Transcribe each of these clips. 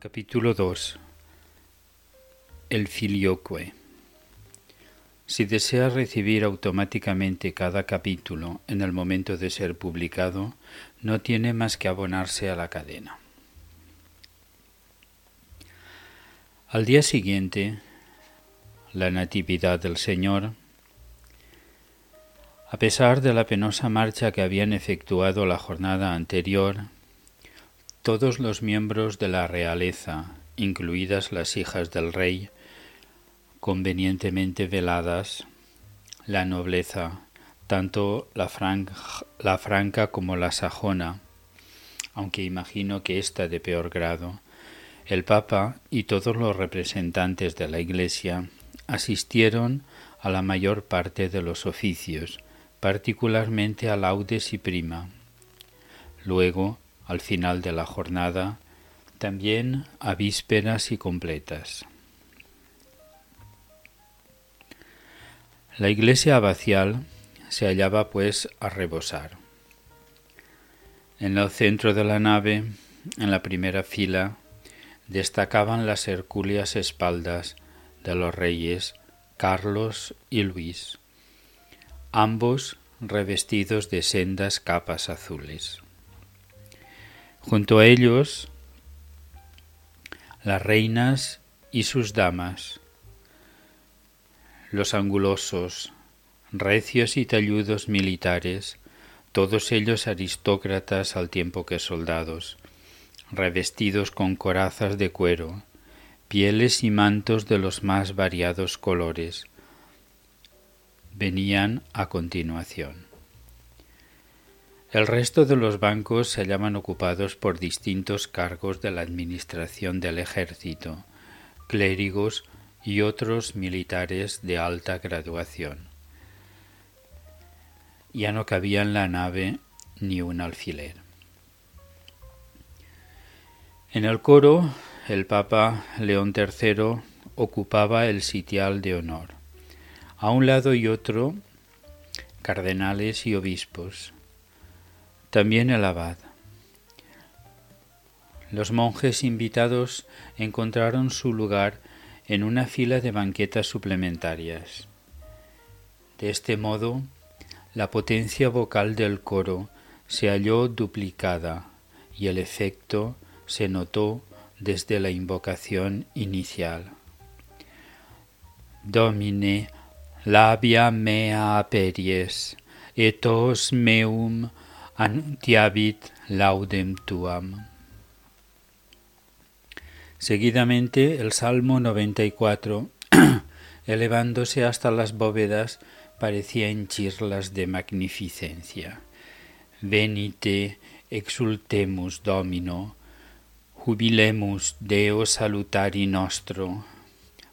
Capítulo 2 El filioque Si desea recibir automáticamente cada capítulo en el momento de ser publicado, no tiene más que abonarse a la cadena. Al día siguiente, la Natividad del Señor, a pesar de la penosa marcha que habían efectuado la jornada anterior, todos los miembros de la realeza, incluidas las hijas del rey, convenientemente veladas, la nobleza, tanto la, franca como la sajona, aunque imagino que ésta de peor grado, el Papa y todos los representantes de la Iglesia asistieron a la mayor parte de los oficios, particularmente a laudes y prima. Luego, al final de la jornada, también a vísperas y completas. La iglesia abacial se hallaba pues a rebosar. En el centro de la nave, en la primera fila, destacaban las hercúleas espaldas de los reyes Carlos y Luis, ambos revestidos de sendas capas azules. Junto a ellos, las reinas y sus damas, los angulosos, recios y talludos militares, todos ellos aristócratas al tiempo que soldados, revestidos con corazas de cuero, pieles y mantos de los más variados colores, venían a continuación. El resto de los bancos se hallaban ocupados por distintos cargos de la administración del ejército, clérigos y otros militares de alta graduación. Ya no cabía en la nave ni un alfiler. En el coro, el Papa León III ocupaba el sitial de honor. A un lado y otro, cardenales y obispos, también el abad. Los monjes invitados encontraron su lugar en una fila de banquetas suplementarias. De este modo, la potencia vocal del coro se halló duplicada y el efecto se notó desde la invocación inicial. Domine, labia mea aperies, etos meum Antiavit laudem tuam. Seguidamente el Salmo 94, elevándose hasta las bóvedas, parecía henchirlas de magnificencia. Venite, exultemus Domino, jubilemus Deo salutari nostro,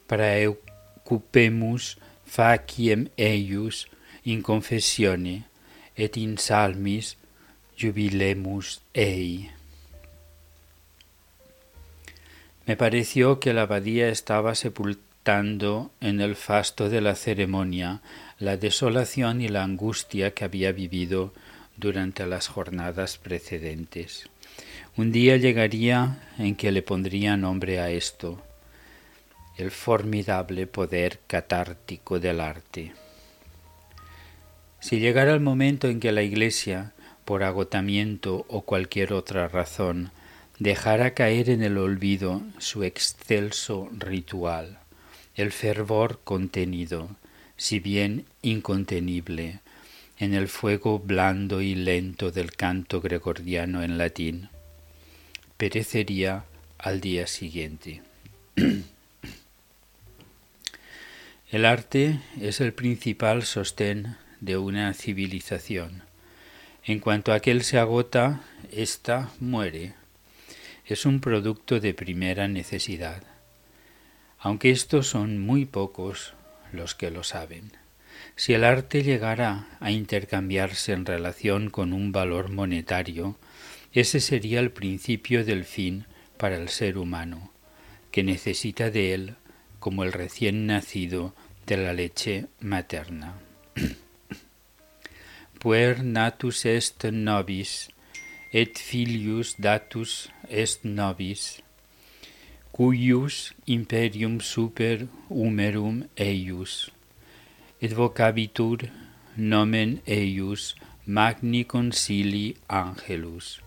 praecupemus faciem eius in confessione et in salmis jubilemus ei. Me pareció que la abadía estaba sepultando en el fasto de la ceremonia la desolación y la angustia que había vivido durante las jornadas precedentes. Un día llegaría en que le pondría nombre a esto, el formidable poder catártico del arte. Si llegara el momento en que la Iglesia por agotamiento o cualquier otra razón, dejara caer en el olvido su excelso ritual, el fervor contenido, si bien incontenible, en el fuego blando y lento del canto gregoriano en latín, perecería al día siguiente. el arte es el principal sostén de una civilización en cuanto aquel se agota, ésta muere. Es un producto de primera necesidad, aunque estos son muy pocos los que lo saben. Si el arte llegara a intercambiarse en relación con un valor monetario, ese sería el principio del fin para el ser humano, que necesita de él como el recién nacido de la leche materna. puer natus est nobis, et filius datus est nobis, cuius imperium super humerum eius, et vocabitur nomen eius magni consili angelus,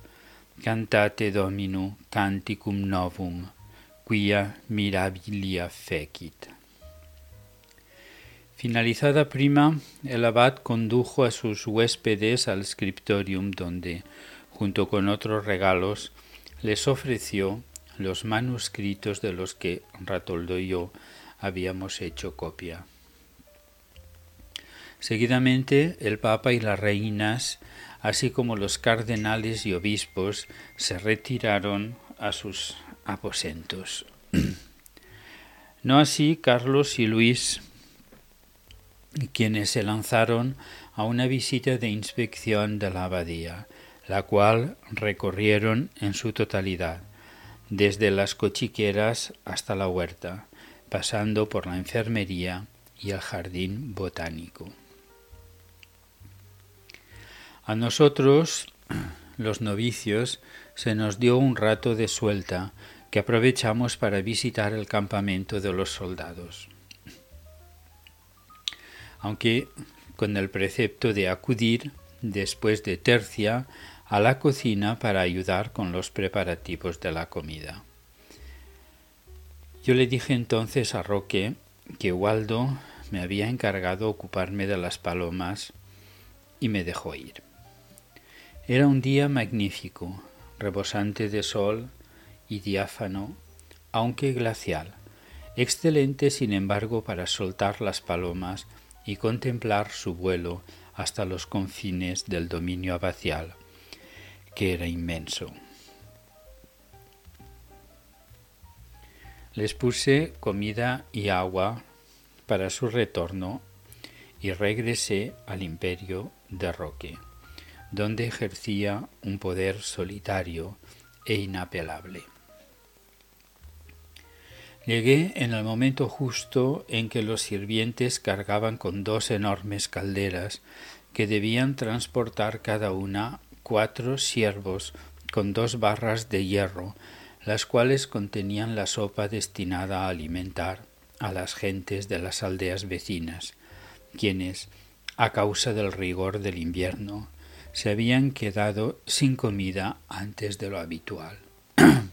cantate Dominu canticum novum, quia mirabilia fecit. Finalizada prima, el abad condujo a sus huéspedes al scriptorium donde, junto con otros regalos, les ofreció los manuscritos de los que Ratoldo y yo habíamos hecho copia. Seguidamente, el Papa y las reinas, así como los cardenales y obispos, se retiraron a sus aposentos. No así Carlos y Luis, quienes se lanzaron a una visita de inspección de la abadía, la cual recorrieron en su totalidad, desde las cochiqueras hasta la huerta, pasando por la enfermería y el jardín botánico. A nosotros, los novicios, se nos dio un rato de suelta que aprovechamos para visitar el campamento de los soldados. Aunque con el precepto de acudir, después de tercia, a la cocina para ayudar con los preparativos de la comida. Yo le dije entonces a Roque que Waldo me había encargado ocuparme de las palomas y me dejó ir. Era un día magnífico, rebosante de sol y diáfano, aunque glacial, excelente sin embargo para soltar las palomas y contemplar su vuelo hasta los confines del dominio abacial, que era inmenso. Les puse comida y agua para su retorno y regresé al imperio de Roque donde ejercía un poder solitario e inapelable. Llegué en el momento justo en que los sirvientes cargaban con dos enormes calderas que debían transportar cada una cuatro siervos con dos barras de hierro, las cuales contenían la sopa destinada a alimentar a las gentes de las aldeas vecinas, quienes, a causa del rigor del invierno, se habían quedado sin comida antes de lo habitual.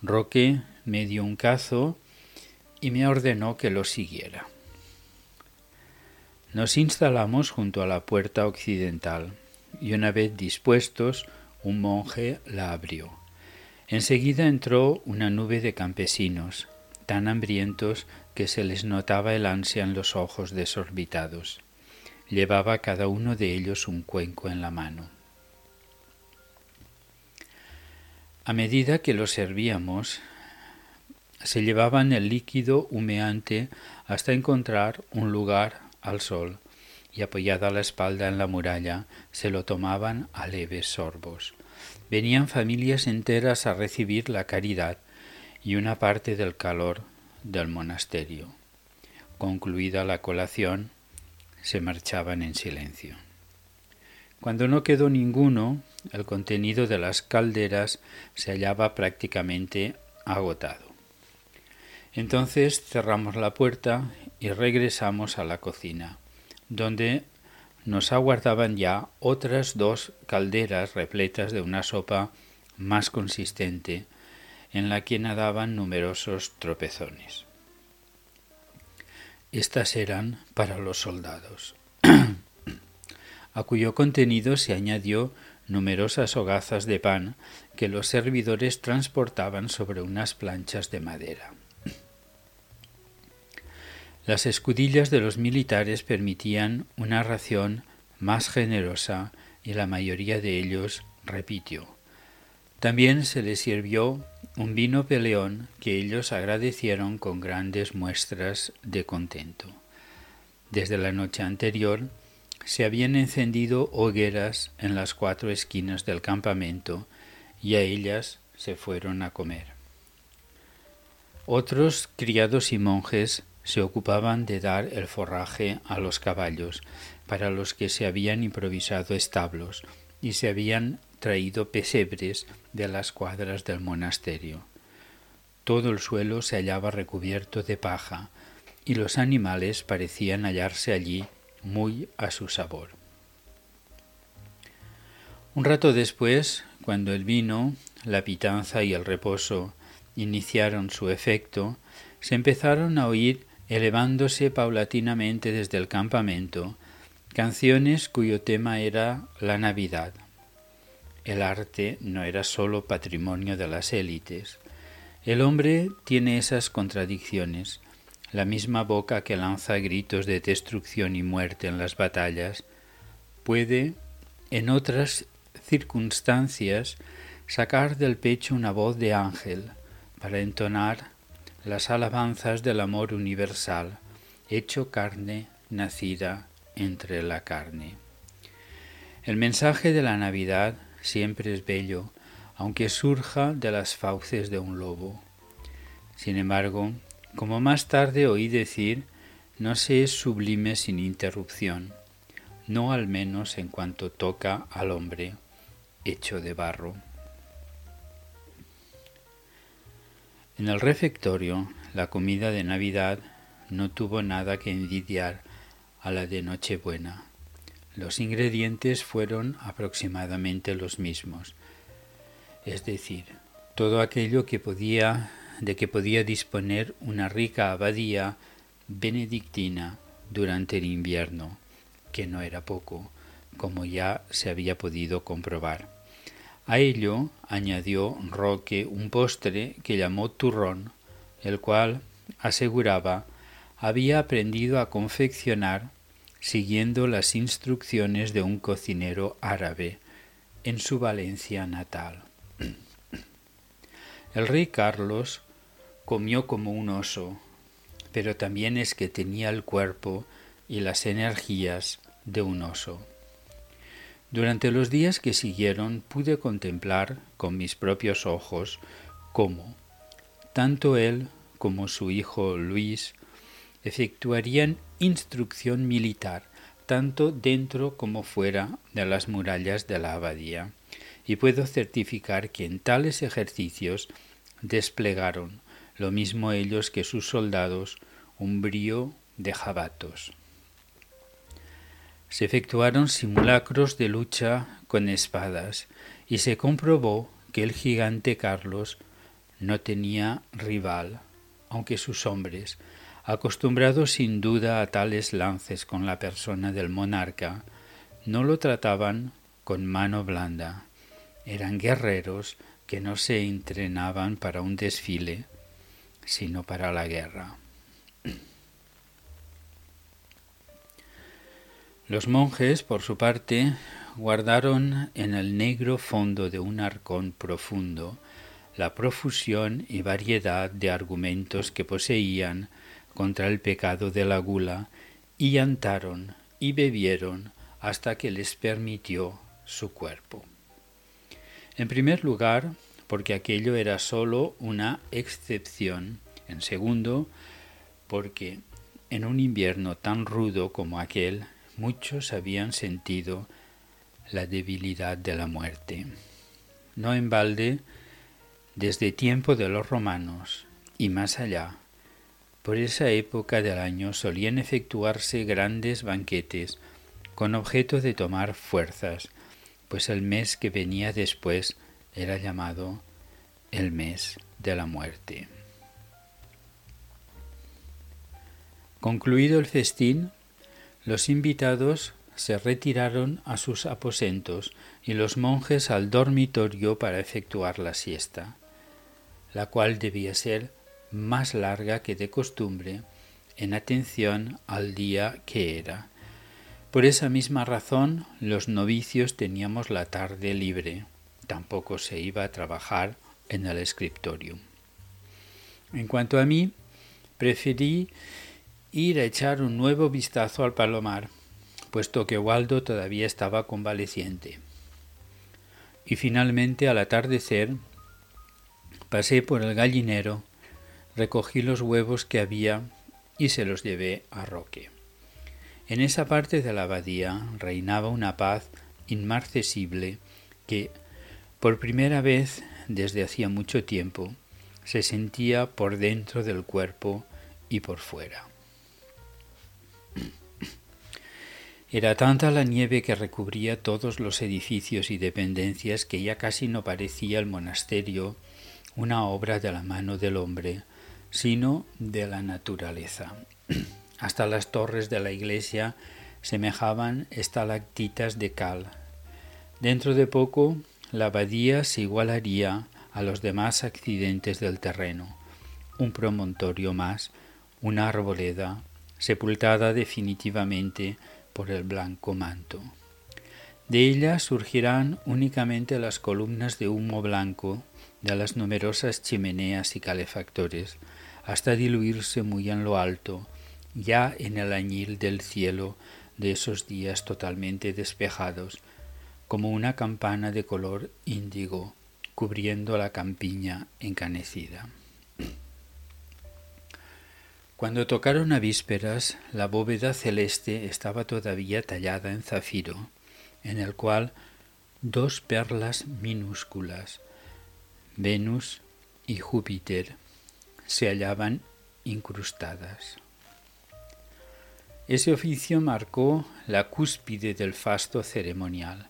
Roque me dio un cazo y me ordenó que lo siguiera. Nos instalamos junto a la puerta occidental y una vez dispuestos, un monje la abrió. Enseguida entró una nube de campesinos, tan hambrientos que se les notaba el ansia en los ojos desorbitados. Llevaba cada uno de ellos un cuenco en la mano. A medida que lo servíamos, se llevaban el líquido humeante hasta encontrar un lugar al sol y apoyada la espalda en la muralla se lo tomaban a leves sorbos. Venían familias enteras a recibir la caridad y una parte del calor del monasterio. Concluida la colación, se marchaban en silencio. Cuando no quedó ninguno, el contenido de las calderas se hallaba prácticamente agotado. Entonces cerramos la puerta y regresamos a la cocina, donde nos aguardaban ya otras dos calderas repletas de una sopa más consistente, en la que nadaban numerosos tropezones. Estas eran para los soldados, a cuyo contenido se añadió numerosas hogazas de pan que los servidores transportaban sobre unas planchas de madera. Las escudillas de los militares permitían una ración más generosa y la mayoría de ellos repitió. También se les sirvió un vino peleón que ellos agradecieron con grandes muestras de contento. Desde la noche anterior se habían encendido hogueras en las cuatro esquinas del campamento y a ellas se fueron a comer. Otros criados y monjes se ocupaban de dar el forraje a los caballos, para los que se habían improvisado establos y se habían traído pesebres de las cuadras del monasterio. todo el suelo se hallaba recubierto de paja, y los animales parecían hallarse allí muy a su sabor. Un rato después, cuando el vino, la pitanza y el reposo iniciaron su efecto, se empezaron a oír elevándose paulatinamente desde el campamento canciones cuyo tema era la Navidad. El arte no era sólo patrimonio de las élites. El hombre tiene esas contradicciones, la misma boca que lanza gritos de destrucción y muerte en las batallas, puede, en otras circunstancias, sacar del pecho una voz de ángel para entonar las alabanzas del amor universal, hecho carne, nacida entre la carne. El mensaje de la Navidad siempre es bello, aunque surja de las fauces de un lobo. Sin embargo, como más tarde oí decir, no se es sublime sin interrupción, no al menos en cuanto toca al hombre hecho de barro. En el refectorio, la comida de Navidad no tuvo nada que envidiar a la de Nochebuena. Los ingredientes fueron aproximadamente los mismos, es decir, todo aquello que podía de que podía disponer una rica abadía benedictina durante el invierno, que no era poco, como ya se había podido comprobar. A ello añadió Roque un postre que llamó turrón, el cual, aseguraba, había aprendido a confeccionar siguiendo las instrucciones de un cocinero árabe en su Valencia natal. El rey Carlos comió como un oso, pero también es que tenía el cuerpo y las energías de un oso. Durante los días que siguieron pude contemplar con mis propios ojos cómo tanto él como su hijo Luis efectuarían instrucción militar tanto dentro como fuera de las murallas de la abadía, y puedo certificar que en tales ejercicios desplegaron lo mismo ellos que sus soldados, un brío de jabatos. Se efectuaron simulacros de lucha con espadas y se comprobó que el gigante Carlos no tenía rival, aunque sus hombres, acostumbrados sin duda a tales lances con la persona del monarca, no lo trataban con mano blanda. Eran guerreros que no se entrenaban para un desfile, sino para la guerra. Los monjes, por su parte, guardaron en el negro fondo de un arcón profundo la profusión y variedad de argumentos que poseían contra el pecado de la gula y llantaron y bebieron hasta que les permitió su cuerpo. En primer lugar, porque aquello era sólo una excepción. En segundo, porque en un invierno tan rudo como aquel, muchos habían sentido la debilidad de la muerte. No en balde, desde tiempo de los romanos y más allá, por esa época del año solían efectuarse grandes banquetes con objeto de tomar fuerzas, pues el mes que venía después era llamado el mes de la muerte. Concluido el festín, los invitados se retiraron a sus aposentos y los monjes al dormitorio para efectuar la siesta, la cual debía ser más larga que de costumbre en atención al día que era. Por esa misma razón los novicios teníamos la tarde libre tampoco se iba a trabajar en el escritorio. En cuanto a mí, preferí ir a echar un nuevo vistazo al palomar, puesto que Waldo todavía estaba convaleciente. Y finalmente, al atardecer, pasé por el gallinero, recogí los huevos que había y se los llevé a Roque. En esa parte de la abadía reinaba una paz inmarcesible que, por primera vez desde hacía mucho tiempo, se sentía por dentro del cuerpo y por fuera. Era tanta la nieve que recubría todos los edificios y dependencias que ya casi no parecía el monasterio una obra de la mano del hombre, sino de la naturaleza. Hasta las torres de la iglesia semejaban estalactitas de cal. Dentro de poco la abadía se igualaría a los demás accidentes del terreno, un promontorio más, una arboleda, sepultada definitivamente por el blanco manto. De ella surgirán únicamente las columnas de humo blanco de las numerosas chimeneas y calefactores, hasta diluirse muy en lo alto, ya en el añil del cielo de esos días totalmente despejados, como una campana de color índigo cubriendo la campiña encanecida. Cuando tocaron a vísperas, la bóveda celeste estaba todavía tallada en zafiro, en el cual dos perlas minúsculas, Venus y Júpiter, se hallaban incrustadas. Ese oficio marcó la cúspide del fasto ceremonial.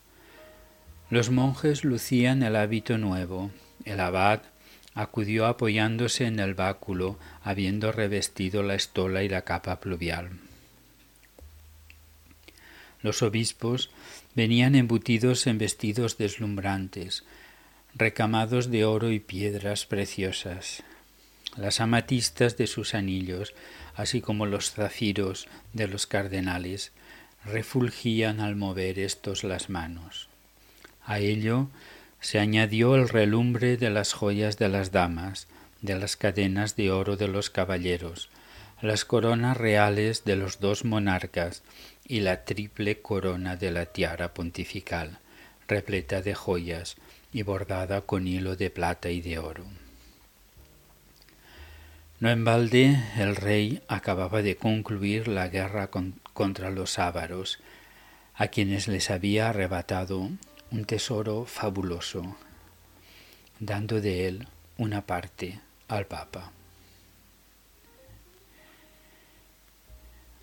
Los monjes lucían el hábito nuevo, el abad acudió apoyándose en el báculo, habiendo revestido la estola y la capa pluvial. Los obispos venían embutidos en vestidos deslumbrantes, recamados de oro y piedras preciosas. Las amatistas de sus anillos, así como los zafiros de los cardenales, refulgían al mover estos las manos. A ello se añadió el relumbre de las joyas de las damas, de las cadenas de oro de los caballeros, las coronas reales de los dos monarcas y la triple corona de la tiara pontifical, repleta de joyas y bordada con hilo de plata y de oro. No en balde el rey acababa de concluir la guerra contra los ávaros, a quienes les había arrebatado un tesoro fabuloso, dando de él una parte al Papa.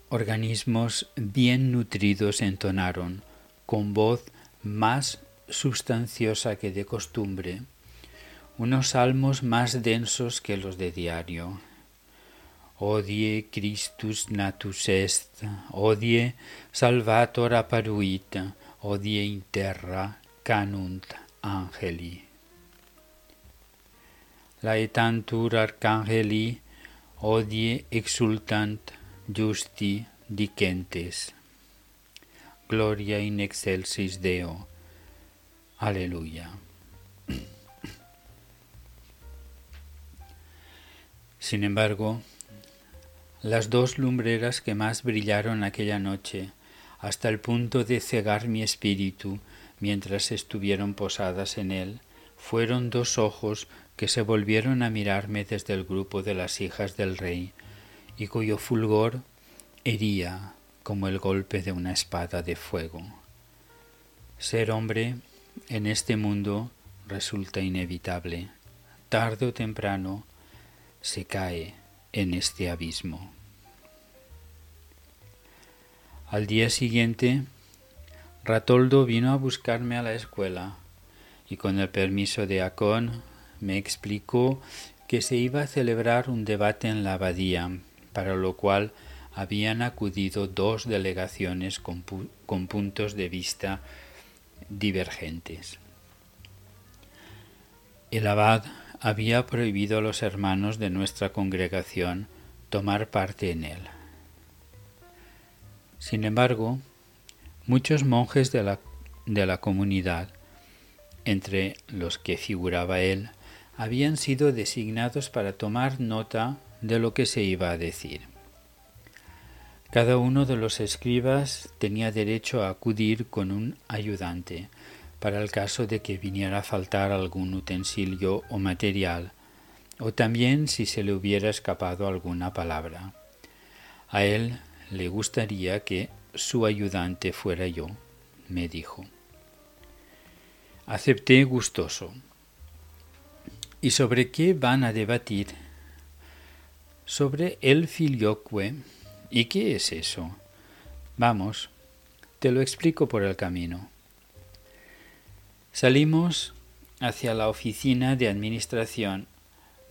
Organismos bien nutridos entonaron, con voz más sustanciosa que de costumbre, unos salmos más densos que los de diario. Odie Christus natus est, odie salvator apparuit, odie in terra canunt angeli. Laetantur arcangeli odie exultant justi dicentes. Gloria in excelsis Deo. Aleluya. Sin embargo, las dos lumbreras que más brillaron aquella noche hasta el punto de cegar mi espíritu mientras estuvieron posadas en él, fueron dos ojos que se volvieron a mirarme desde el grupo de las hijas del rey, y cuyo fulgor hería como el golpe de una espada de fuego. Ser hombre en este mundo resulta inevitable. Tarde o temprano se cae en este abismo. Al día siguiente, Ratoldo vino a buscarme a la escuela y con el permiso de Acón me explicó que se iba a celebrar un debate en la abadía, para lo cual habían acudido dos delegaciones con, con puntos de vista divergentes. El abad había prohibido a los hermanos de nuestra congregación tomar parte en él. Sin embargo, muchos monjes de la, de la comunidad, entre los que figuraba él, habían sido designados para tomar nota de lo que se iba a decir. Cada uno de los escribas tenía derecho a acudir con un ayudante para el caso de que viniera a faltar algún utensilio o material, o también si se le hubiera escapado alguna palabra. A él le gustaría que su ayudante fuera yo, me dijo. Acepté gustoso ¿Y sobre qué van a debatir? Sobre el filioque. ¿Y qué es eso? Vamos, te lo explico por el camino. Salimos hacia la oficina de administración,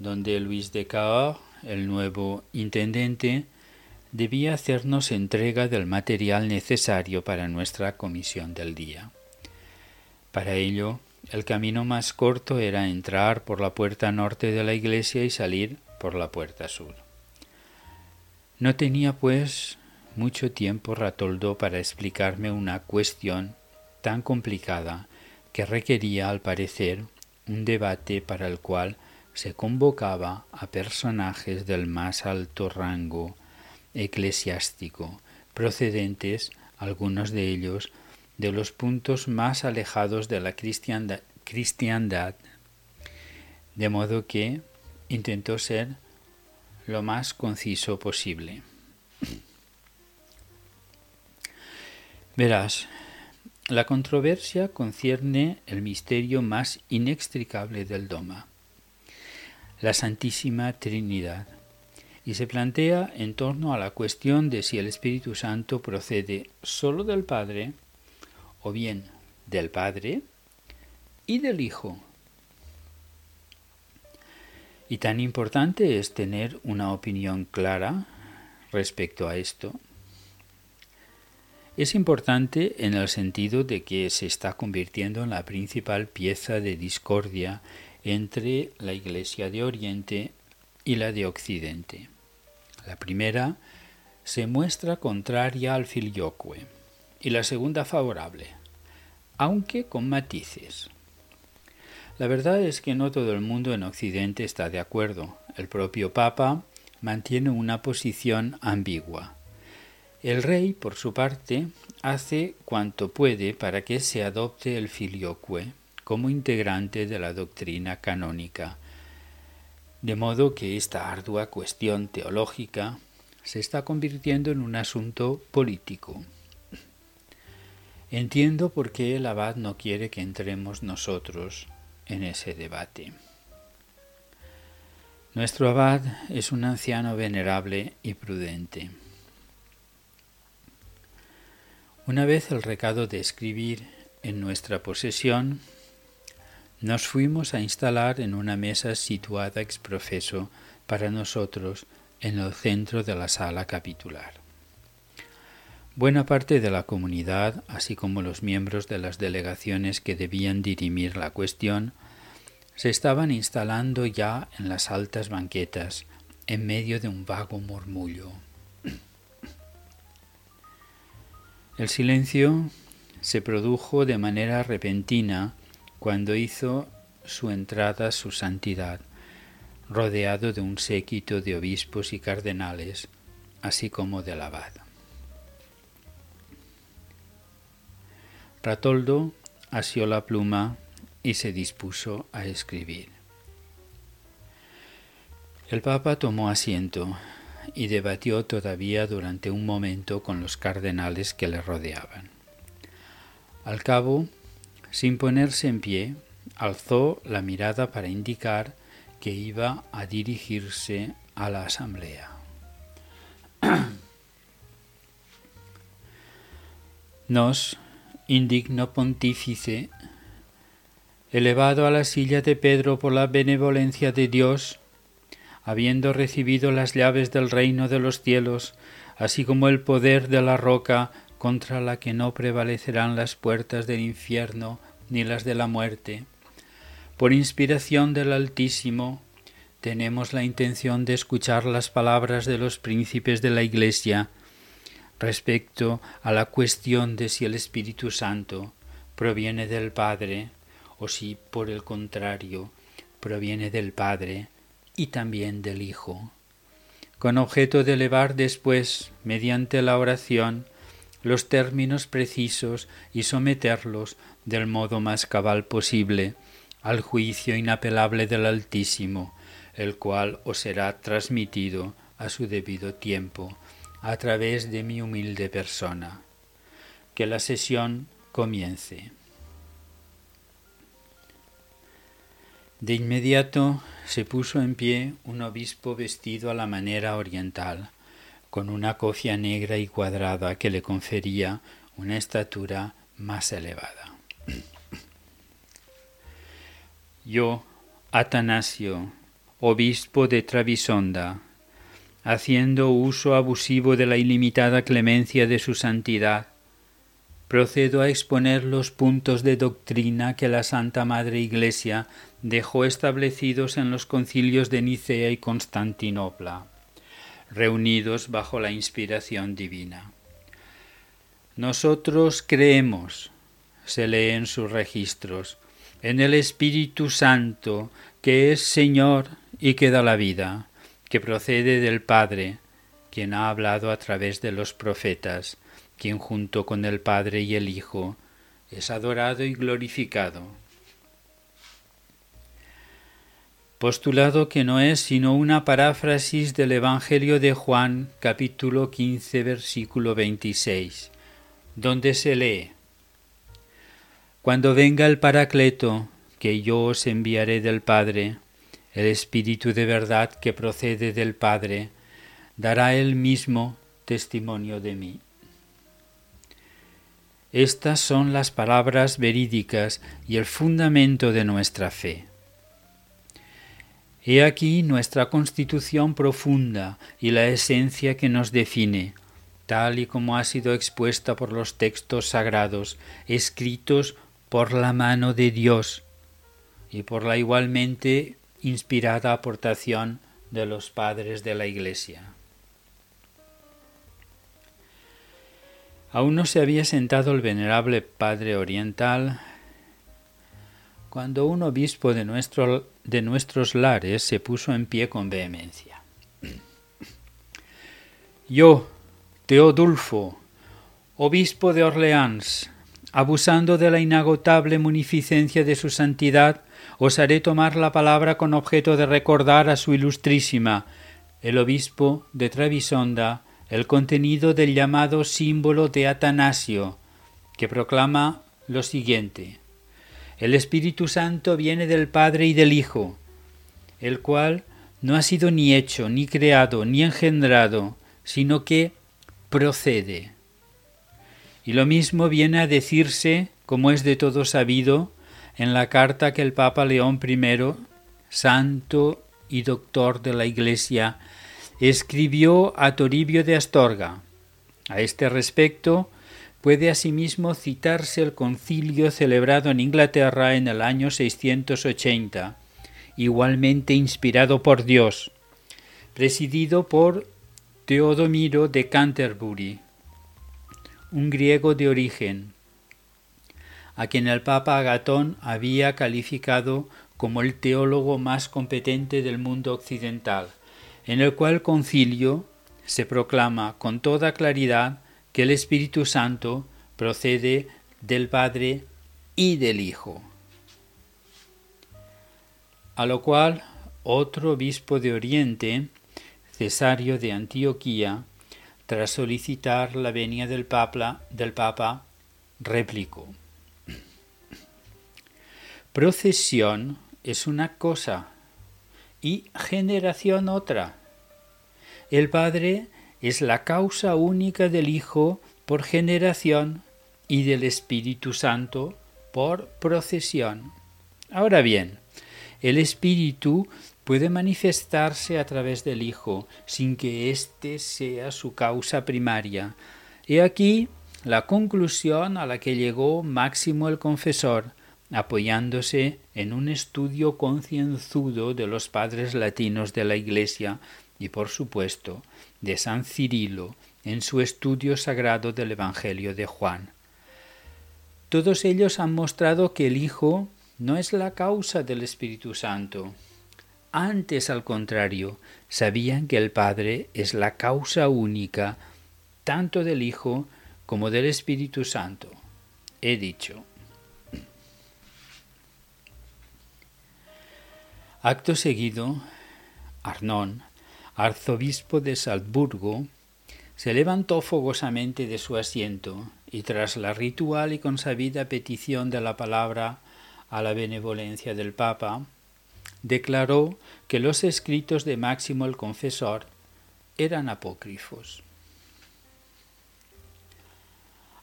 donde Luis de Cahors, el nuevo intendente, debía hacernos entrega del material necesario para nuestra comisión del día. Para ello, el camino más corto era entrar por la puerta norte de la iglesia y salir por la puerta sur. No tenía, pues, mucho tiempo Ratoldo para explicarme una cuestión tan complicada que requería, al parecer, un debate para el cual se convocaba a personajes del más alto rango eclesiástico, procedentes, algunos de ellos, de los puntos más alejados de la cristiandad, de modo que intentó ser lo más conciso posible. Verás, la controversia concierne el misterio más inextricable del doma, la Santísima Trinidad, y se plantea en torno a la cuestión de si el Espíritu Santo procede sólo del Padre o bien del Padre y del Hijo. Y tan importante es tener una opinión clara respecto a esto. Es importante en el sentido de que se está convirtiendo en la principal pieza de discordia entre la Iglesia de Oriente y la de Occidente. La primera se muestra contraria al filioque y la segunda favorable, aunque con matices. La verdad es que no todo el mundo en Occidente está de acuerdo. El propio Papa mantiene una posición ambigua. El rey, por su parte, hace cuanto puede para que se adopte el filioque como integrante de la doctrina canónica, de modo que esta ardua cuestión teológica se está convirtiendo en un asunto político. Entiendo por qué el abad no quiere que entremos nosotros en ese debate. Nuestro abad es un anciano venerable y prudente. Una vez el recado de escribir en nuestra posesión, nos fuimos a instalar en una mesa situada ex profeso para nosotros en el centro de la sala capitular. Buena parte de la comunidad, así como los miembros de las delegaciones que debían dirimir la cuestión, se estaban instalando ya en las altas banquetas, en medio de un vago murmullo. El silencio se produjo de manera repentina cuando hizo su entrada su santidad, rodeado de un séquito de obispos y cardenales, así como del abad. Ratoldo asió la pluma y se dispuso a escribir. El Papa tomó asiento y debatió todavía durante un momento con los cardenales que le rodeaban. Al cabo, sin ponerse en pie, alzó la mirada para indicar que iba a dirigirse a la asamblea. Nos, indigno pontífice, elevado a la silla de Pedro por la benevolencia de Dios, habiendo recibido las llaves del reino de los cielos, así como el poder de la roca contra la que no prevalecerán las puertas del infierno ni las de la muerte. Por inspiración del Altísimo, tenemos la intención de escuchar las palabras de los príncipes de la Iglesia, respecto a la cuestión de si el Espíritu Santo proviene del Padre o si por el contrario proviene del Padre y también del Hijo, con objeto de elevar después, mediante la oración, los términos precisos y someterlos del modo más cabal posible al juicio inapelable del Altísimo, el cual os será transmitido a su debido tiempo a través de mi humilde persona. Que la sesión comience. De inmediato se puso en pie un obispo vestido a la manera oriental, con una cofia negra y cuadrada que le confería una estatura más elevada. Yo, Atanasio, obispo de Travisonda, haciendo uso abusivo de la ilimitada clemencia de su santidad, procedo a exponer los puntos de doctrina que la Santa Madre Iglesia dejó establecidos en los concilios de Nicea y Constantinopla, reunidos bajo la inspiración divina. Nosotros creemos, se lee en sus registros, en el Espíritu Santo, que es Señor y que da la vida, que procede del Padre, quien ha hablado a través de los profetas, quien junto con el Padre y el Hijo es adorado y glorificado. Postulado que no es sino una paráfrasis del Evangelio de Juan capítulo 15 versículo 26, donde se lee, Cuando venga el Paracleto, que yo os enviaré del Padre, el Espíritu de verdad que procede del Padre, dará él mismo testimonio de mí. Estas son las palabras verídicas y el fundamento de nuestra fe. He aquí nuestra constitución profunda y la esencia que nos define, tal y como ha sido expuesta por los textos sagrados, escritos por la mano de Dios y por la igualmente inspirada aportación de los padres de la Iglesia. Aún no se había sentado el venerable Padre Oriental cuando un obispo de, nuestro, de nuestros lares se puso en pie con vehemencia. Yo, Teodulfo, obispo de Orleans, abusando de la inagotable munificencia de su santidad, os haré tomar la palabra con objeto de recordar a su ilustrísima, el obispo de Trevisonda, el contenido del llamado símbolo de Atanasio, que proclama lo siguiente. El Espíritu Santo viene del Padre y del Hijo, el cual no ha sido ni hecho, ni creado, ni engendrado, sino que procede. Y lo mismo viene a decirse, como es de todo sabido, en la carta que el Papa León I, santo y doctor de la Iglesia, escribió a Toribio de Astorga. A este respecto, puede asimismo citarse el concilio celebrado en Inglaterra en el año 680, igualmente inspirado por Dios, presidido por Teodomiro de Canterbury, un griego de origen, a quien el Papa Agatón había calificado como el teólogo más competente del mundo occidental en el cual concilio se proclama con toda claridad que el Espíritu Santo procede del Padre y del Hijo. A lo cual otro obispo de Oriente, Cesario de Antioquía, tras solicitar la venia del Papa, del Papa replicó. Procesión es una cosa y generación otra. El Padre es la causa única del Hijo por generación y del Espíritu Santo por procesión. Ahora bien, el Espíritu puede manifestarse a través del Hijo sin que éste sea su causa primaria. He aquí la conclusión a la que llegó Máximo el Confesor, apoyándose en un estudio concienzudo de los padres latinos de la Iglesia y, por supuesto, de San Cirilo en su estudio sagrado del Evangelio de Juan. Todos ellos han mostrado que el Hijo no es la causa del Espíritu Santo. Antes, al contrario, sabían que el Padre es la causa única tanto del Hijo como del Espíritu Santo. He dicho. Acto seguido, Arnón, arzobispo de Salzburgo, se levantó fogosamente de su asiento y tras la ritual y consabida petición de la palabra a la benevolencia del Papa, declaró que los escritos de Máximo el Confesor eran apócrifos.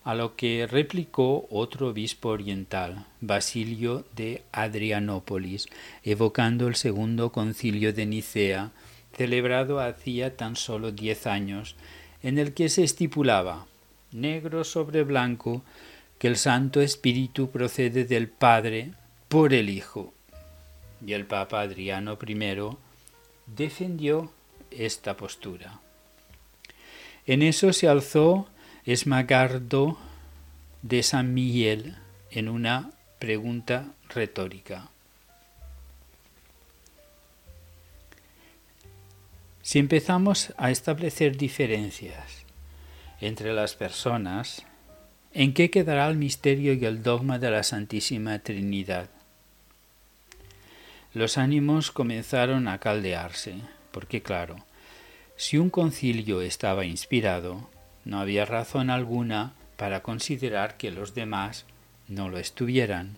A lo que replicó otro obispo oriental, Basilio de Adrianópolis, evocando el segundo concilio de Nicea, celebrado hacía tan solo diez años, en el que se estipulaba, negro sobre blanco, que el Santo Espíritu procede del Padre por el Hijo. Y el Papa Adriano I defendió esta postura. En eso se alzó Esmagardo de San Miguel en una pregunta retórica. Si empezamos a establecer diferencias entre las personas, ¿en qué quedará el misterio y el dogma de la Santísima Trinidad? Los ánimos comenzaron a caldearse, porque claro, si un concilio estaba inspirado, no había razón alguna para considerar que los demás no lo estuvieran.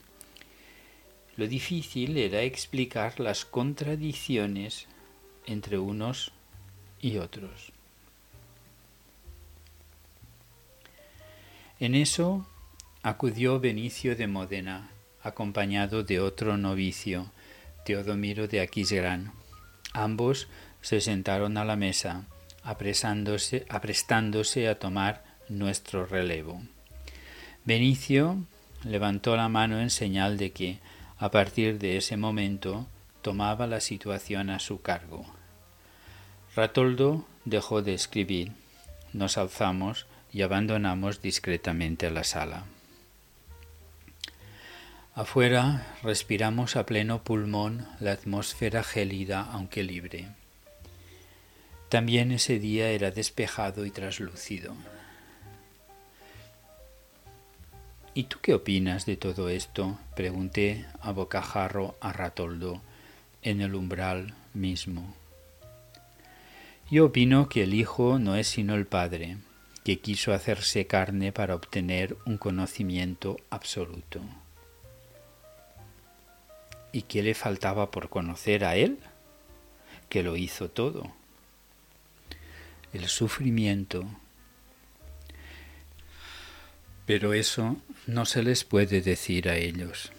Lo difícil era explicar las contradicciones entre unos y otros. En eso acudió Benicio de Módena, acompañado de otro novicio, Teodomiro de Aquisgrán. Ambos se sentaron a la mesa, aprestándose a tomar nuestro relevo. Benicio levantó la mano en señal de que, a partir de ese momento, tomaba la situación a su cargo. Ratoldo dejó de escribir. Nos alzamos y abandonamos discretamente la sala. Afuera respiramos a pleno pulmón la atmósfera gélida aunque libre. También ese día era despejado y traslúcido. ¿Y tú qué opinas de todo esto? pregunté a bocajarro a Ratoldo en el umbral mismo. Yo opino que el Hijo no es sino el Padre, que quiso hacerse carne para obtener un conocimiento absoluto. ¿Y qué le faltaba por conocer a Él? Que lo hizo todo el sufrimiento. Pero eso no se les puede decir a ellos.